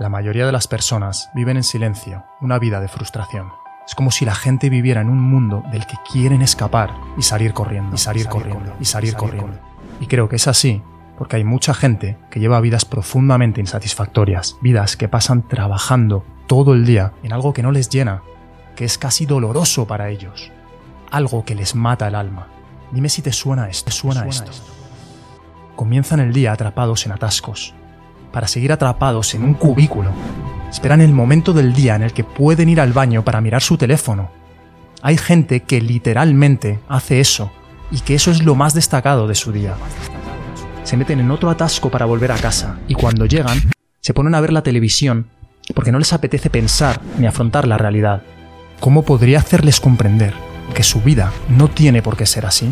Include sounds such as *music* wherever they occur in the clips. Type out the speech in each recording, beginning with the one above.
La mayoría de las personas viven en silencio una vida de frustración. Es como si la gente viviera en un mundo del que quieren escapar y salir corriendo, y salir, corriendo, y salir, corriendo. Y creo que es así porque hay mucha gente que lleva vidas profundamente insatisfactorias, vidas que pasan trabajando todo el día en algo que no les llena, que es casi doloroso para ellos, algo que les mata el alma. Dime si te suena esto, te suena, esto. Comienzan el día atrapados en atascos, para seguir atrapados en un cubículo. Esperan el momento del día en el que pueden ir al baño para mirar su teléfono. Hay gente que literalmente hace eso y que eso es lo más destacado de su día. Se meten en otro atasco para volver a casa y cuando llegan se ponen a ver la televisión porque no les apetece pensar ni afrontar la realidad. ¿Cómo podría hacerles comprender que su vida no tiene por qué ser así?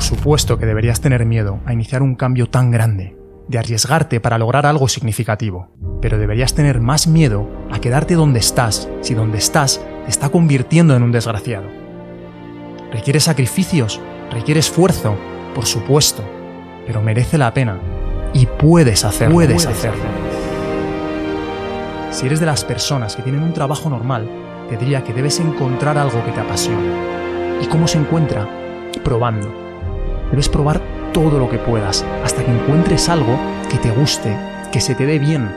Por supuesto que deberías tener miedo a iniciar un cambio tan grande, de arriesgarte para lograr algo significativo, pero deberías tener más miedo a quedarte donde estás si donde estás te está convirtiendo en un desgraciado. ¿Requiere sacrificios? ¿Requiere esfuerzo? Por supuesto, pero merece la pena y puedes hacerlo. Puedes hacerlo. Si eres de las personas que tienen un trabajo normal, te diría que debes encontrar algo que te apasione. ¿Y cómo se encuentra? Probando. Debes probar todo lo que puedas hasta que encuentres algo que te guste, que se te dé bien,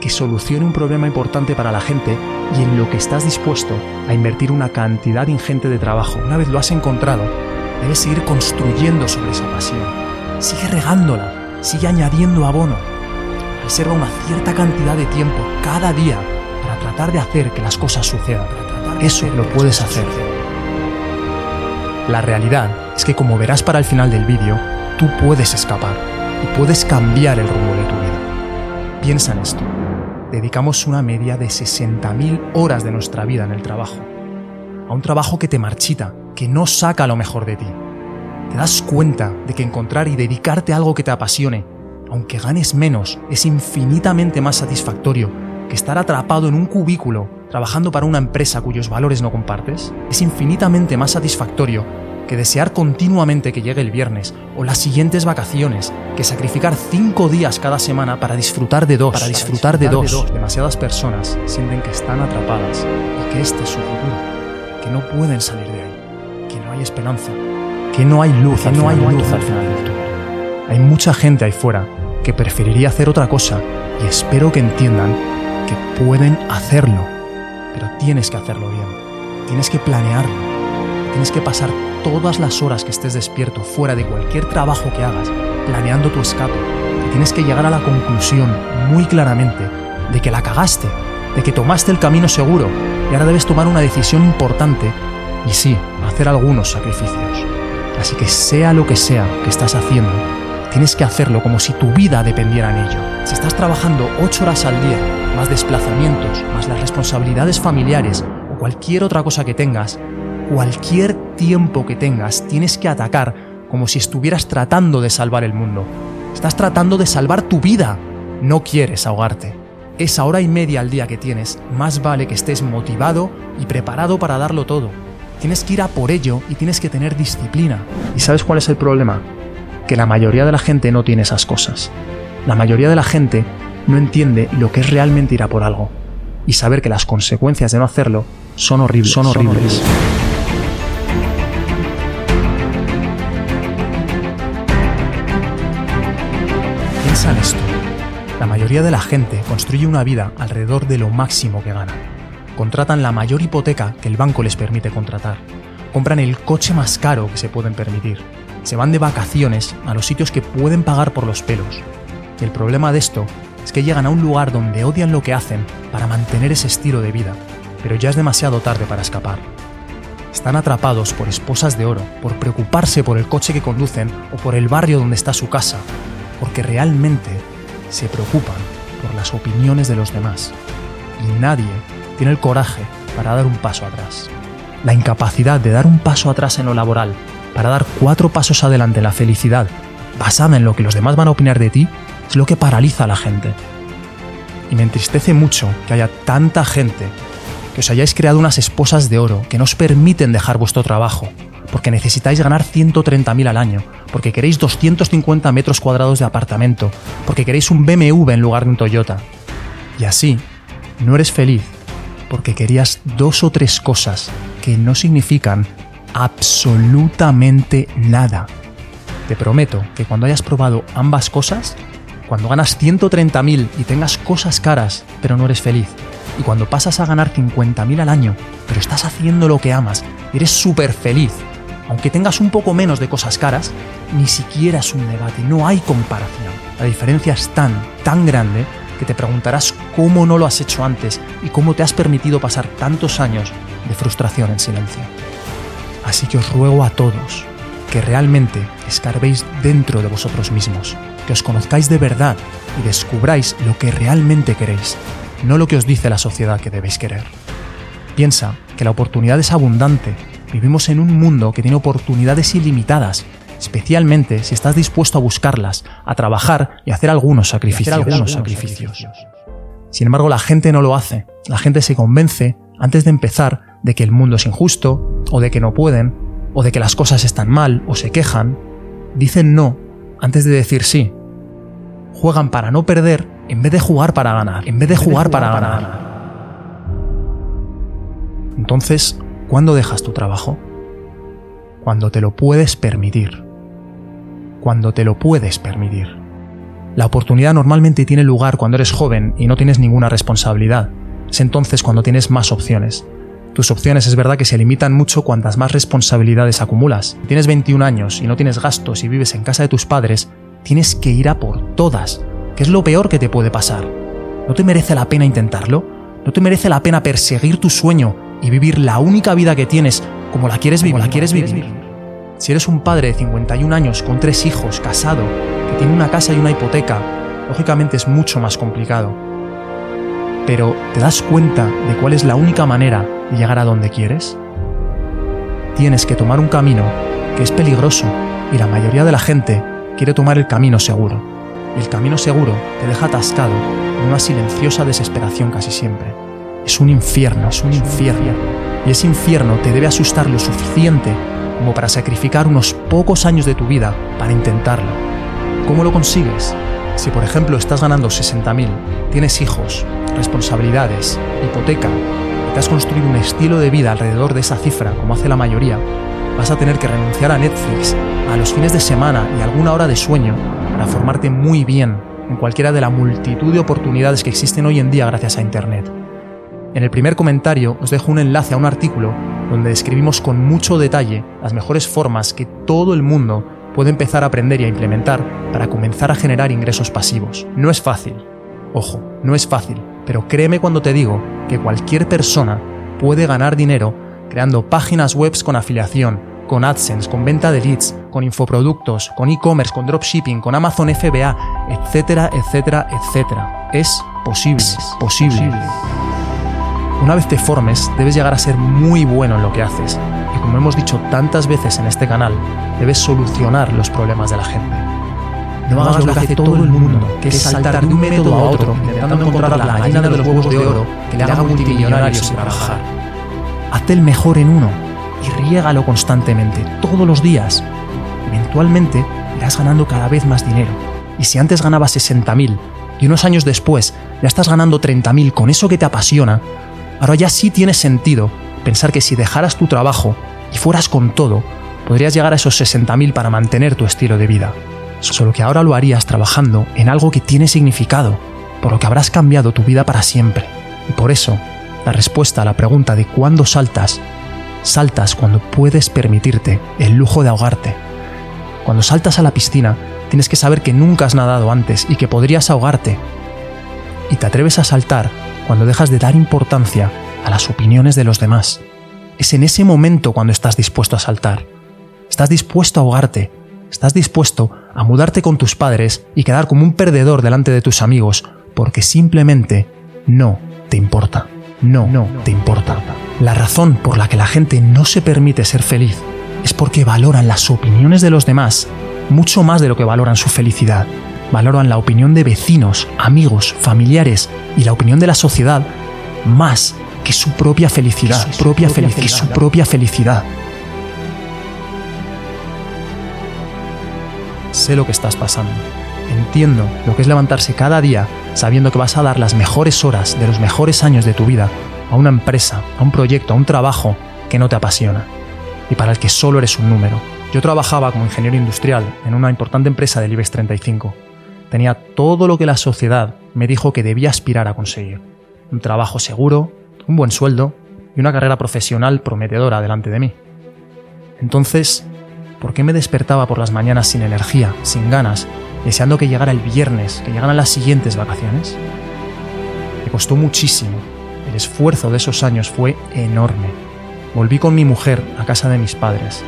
que solucione un problema importante para la gente y en lo que estás dispuesto a invertir una cantidad ingente de trabajo. Una vez lo has encontrado, debes seguir construyendo sobre esa pasión. Sigue regándola, sigue añadiendo abono. Reserva una cierta cantidad de tiempo cada día para tratar de hacer que las cosas sucedan. Eso lo puedes hacer. La realidad es que como verás para el final del vídeo, tú puedes escapar y puedes cambiar el rumbo de tu vida. Piensa en esto. Dedicamos una media de 60.000 horas de nuestra vida en el trabajo. A un trabajo que te marchita, que no saca lo mejor de ti. Te das cuenta de que encontrar y dedicarte algo que te apasione, aunque ganes menos, es infinitamente más satisfactorio que estar atrapado en un cubículo trabajando para una empresa cuyos valores no compartes. Es infinitamente más satisfactorio que desear continuamente que llegue el viernes o las siguientes vacaciones, que sacrificar cinco días cada semana para disfrutar de dos, para disfrutar, de, dos. Demasiadas personas sienten que están atrapadas y que este es su futuro, que no pueden salir de ahí, que no hay esperanza, que no hay luz, que no hay luz al final del túnel. Hay mucha gente ahí fuera que preferiría hacer otra cosa y espero que entiendan que pueden hacerlo, pero tienes que hacerlo bien. Tienes que planearlo. Tienes que pasar todas las horas que estés despierto fuera de cualquier trabajo que hagas, planeando tu escape, tienes que llegar a la conclusión muy claramente de que la cagaste, de que tomaste el camino seguro y ahora debes tomar una decisión importante y sí, hacer algunos sacrificios. Así que sea lo que sea que estás haciendo, tienes que hacerlo como si tu vida dependiera en ello. Si estás trabajando 8 horas al día, más desplazamientos, más las responsabilidades familiares o cualquier otra cosa que tengas, cualquier tiempo que tengas, tienes que atacar como si estuvieras tratando de salvar el mundo. Estás tratando de salvar tu vida. No quieres ahogarte. Esa hora y media al día que tienes, más vale que estés motivado y preparado para darlo todo. Tienes que ir a por ello y tienes que tener disciplina. ¿Y sabes cuál es el problema? Que la mayoría de la gente no tiene esas cosas. La mayoría de la gente no entiende lo que es realmente ir a por algo y saber que las consecuencias de no hacerlo son horribles. Son horribles. Piensa mayoría de la gente construye una vida alrededor de lo máximo que gana. Contratan la mayor hipoteca que el banco les permite contratar. Compran el coche más caro que se pueden permitir. Se van de vacaciones a los sitios que pueden pagar por los pelos. Y el problema de esto es que llegan a un lugar donde odian lo que hacen para mantener ese estilo de vida, pero ya es demasiado tarde para escapar. Están atrapados por esposas de oro, por preocuparse por el coche que conducen o por el barrio donde está su casa, porque realmente se preocupan por las opiniones de los demás. Y nadie tiene el coraje para dar un paso atrás. La incapacidad de dar un paso atrás en lo laboral, para dar cuatro pasos adelante en la felicidad, basada en lo que los demás van a opinar de ti, es lo que paraliza a la gente. Y me entristece mucho que haya tanta gente que os hayáis creado unas esposas de oro que no os permiten dejar vuestro trabajo, porque necesitáis ganar 130.000 al año, porque queréis 250 metros cuadrados de apartamento, porque queréis un BMW en lugar de un Toyota. Y así, no eres feliz porque querías dos o tres cosas que no significan absolutamente nada. Te prometo que cuando hayas probado ambas cosas, cuando ganas 130.000 y tengas cosas caras, pero no eres feliz, y cuando pasas a ganar 50.000 al año, pero estás haciendo lo que amas, eres súper feliz, aunque tengas un poco menos de cosas caras, ni siquiera es un debate, no hay comparación. La diferencia es tan, tan grande que te preguntarás cómo no lo has hecho antes y cómo te has permitido pasar tantos años de frustración en silencio. Así que os ruego a todos que realmente escarbéis dentro de vosotros mismos, que os conozcáis de verdad y descubráis lo que realmente queréis, no lo que os dice la sociedad que debéis querer. Piensa que la oportunidad es abundante, vivimos en un mundo que tiene oportunidades ilimitadas especialmente si estás dispuesto a buscarlas, a trabajar y hacer algunos sacrificios. algunos sacrificios. Sin embargo, la gente no lo hace. La gente se convence, antes de empezar, de que el mundo es injusto, o de que no pueden, o de que las cosas están mal, o se quejan. Dicen no antes de decir sí. Juegan para no perder en vez de jugar para ganar. En vez de jugar para ganar. Entonces, ¿cuándo dejas tu trabajo? Cuando te lo puedes permitir cuando te lo puedes permitir. La oportunidad normalmente tiene lugar cuando eres joven y no tienes ninguna responsabilidad. Es entonces cuando tienes más opciones. Tus opciones es verdad que se limitan mucho cuantas más responsabilidades acumulas. Si tienes 21 años y no tienes gastos y vives en casa de tus padres, tienes que ir a por todas, que es lo peor que te puede pasar. ¿No te merece la pena intentarlo? ¿No te merece la pena perseguir tu sueño y vivir la única vida que tienes como la quieres vivir? La quieres vivir? Si eres un padre de 51 años con tres hijos, casado, que tiene una casa y una hipoteca, lógicamente es mucho más complicado. Pero ¿te das cuenta de cuál es la única manera de llegar a donde quieres? Tienes que tomar un camino que es peligroso y la mayoría de la gente quiere tomar el camino seguro. Y el camino seguro te deja atascado en una silenciosa desesperación casi siempre. Es un infierno, es un infierno. Y ese infierno te debe asustar lo suficiente como para sacrificar unos pocos años de tu vida para intentarlo. ¿Cómo lo consigues? Si por ejemplo estás ganando 60.000, tienes hijos, responsabilidades, hipoteca, y te has construido un estilo de vida alrededor de esa cifra, como hace la mayoría, vas a tener que renunciar a Netflix, a los fines de semana y alguna hora de sueño para formarte muy bien en cualquiera de la multitud de oportunidades que existen hoy en día gracias a Internet. En el primer comentario os dejo un enlace a un artículo donde describimos con mucho detalle las mejores formas que todo el mundo puede empezar a aprender y a implementar para comenzar a generar ingresos pasivos. No es fácil, ojo, no es fácil, pero créeme cuando te digo que cualquier persona puede ganar dinero creando páginas web con afiliación, con AdSense, con venta de leads, con infoproductos, con e-commerce, con dropshipping, con Amazon FBA, etcétera, etcétera, etcétera. Es posible, es posible. Una vez te formes, debes llegar a ser muy bueno en lo que haces. Y como hemos dicho tantas veces en este canal, debes solucionar los problemas de la gente. No hagas lo que hace todo el mundo, que es saltar de un método a otro, intentando encontrar la gallina de los huevos de oro que le haga multimillonario sin trabajar. Hazte el mejor en uno y riégalo constantemente, todos los días. Eventualmente irás ganando cada vez más dinero. Y si antes ganabas 60.000 y unos años después ya estás ganando 30.000 con eso que te apasiona, Ahora ya sí tiene sentido pensar que si dejaras tu trabajo y fueras con todo, podrías llegar a esos 60.000 para mantener tu estilo de vida. Solo que ahora lo harías trabajando en algo que tiene significado, por lo que habrás cambiado tu vida para siempre. Y por eso, la respuesta a la pregunta de cuándo saltas, saltas cuando puedes permitirte el lujo de ahogarte. Cuando saltas a la piscina, tienes que saber que nunca has nadado antes y que podrías ahogarte. Y te atreves a saltar cuando dejas de dar importancia a las opiniones de los demás. Es en ese momento cuando estás dispuesto a saltar. Estás dispuesto a ahogarte. Estás dispuesto a mudarte con tus padres y quedar como un perdedor delante de tus amigos porque simplemente no te importa. No, no te importa. La razón por la que la gente no se permite ser feliz es porque valoran las opiniones de los demás mucho más de lo que valoran su felicidad valoran la opinión de vecinos, amigos, familiares y la opinión de la sociedad más que su propia felicidad, su propia, felicidad, que su propia felicidad. Sé lo que estás pasando. Entiendo lo que es levantarse cada día sabiendo que vas a dar las mejores horas de los mejores años de tu vida a una empresa, a un proyecto, a un trabajo que no te apasiona y para el que solo eres un número. Yo trabajaba como ingeniero industrial en una importante empresa del IBEX 35. Tenía todo lo que la sociedad me dijo que debía aspirar a conseguir. Un trabajo seguro, un buen sueldo y una carrera profesional prometedora delante de mí. Entonces, ¿por qué me despertaba por las mañanas sin energía, sin ganas, deseando que llegara el viernes, que llegaran las siguientes vacaciones? Me costó muchísimo. El esfuerzo de esos años fue enorme. Volví con mi mujer a casa de mis padres.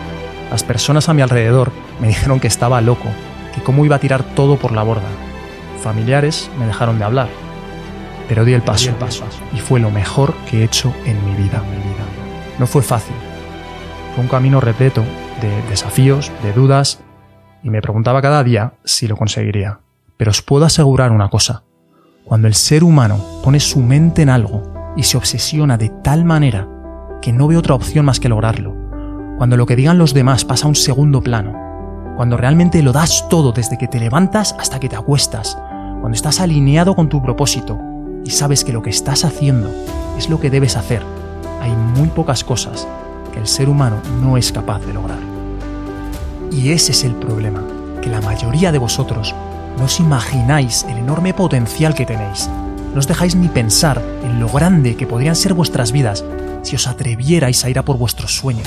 Las personas a mi alrededor me *laughs* dijeron que estaba loco, que cómo iba a tirar todo por la borda. Familiares me dejaron de hablar pero di el paso, y fue lo mejor que he hecho en mi vida. No fue fácil. Fue un camino repleto de desafíos, de dudas, y me preguntaba cada día si lo conseguiría. Pero os puedo asegurar una cosa. Cuando el ser humano pone su mente en algo y se obsesiona de tal manera que no ve otra opción más que lograrlo, cuando lo que digan los demás pasa a un segundo plano, cuando realmente lo das todo desde que te levantas hasta que te acuestas, cuando estás alineado con tu propósito, y sabes que lo que estás haciendo es lo que debes hacer, hay muy pocas cosas que el ser humano no es capaz de lograr. Y ese es el problema, que la mayoría de vosotros no os imagináis el enorme potencial que tenéis. No os dejáis ni pensar en lo grande que podrían ser vuestras vidas si os atrevierais a ir a por vuestros sueños.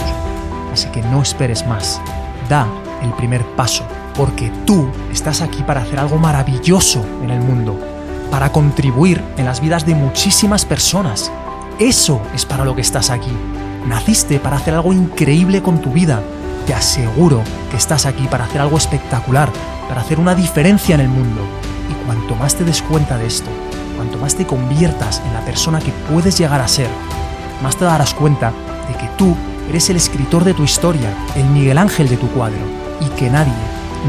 Así que no esperes más. Da el primer paso, porque tú estás aquí para hacer algo maravilloso en el mundo para contribuir en las vidas de muchísimas personas. Eso es para lo que estás aquí. Naciste para hacer algo increíble con tu vida. Te aseguro que estás aquí para hacer algo espectacular, para hacer una diferencia en el mundo. Y cuanto más te des cuenta de esto, cuanto más te conviertas en la persona que puedes llegar a ser, más te darás cuenta de que tú eres el escritor de tu historia, el Miguel Ángel de tu cuadro, y que nadie,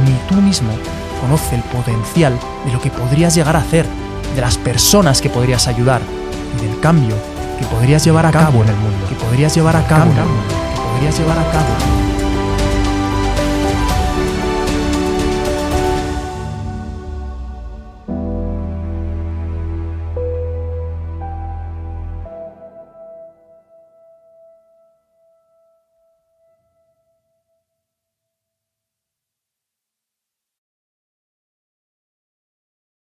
ni tú mismo, conoce el potencial de lo que podrías llegar a hacer de las personas que podrías ayudar y del cambio que podrías llevar a cabo en el mundo, que podrías llevar a cabo, que podrías llevar a cabo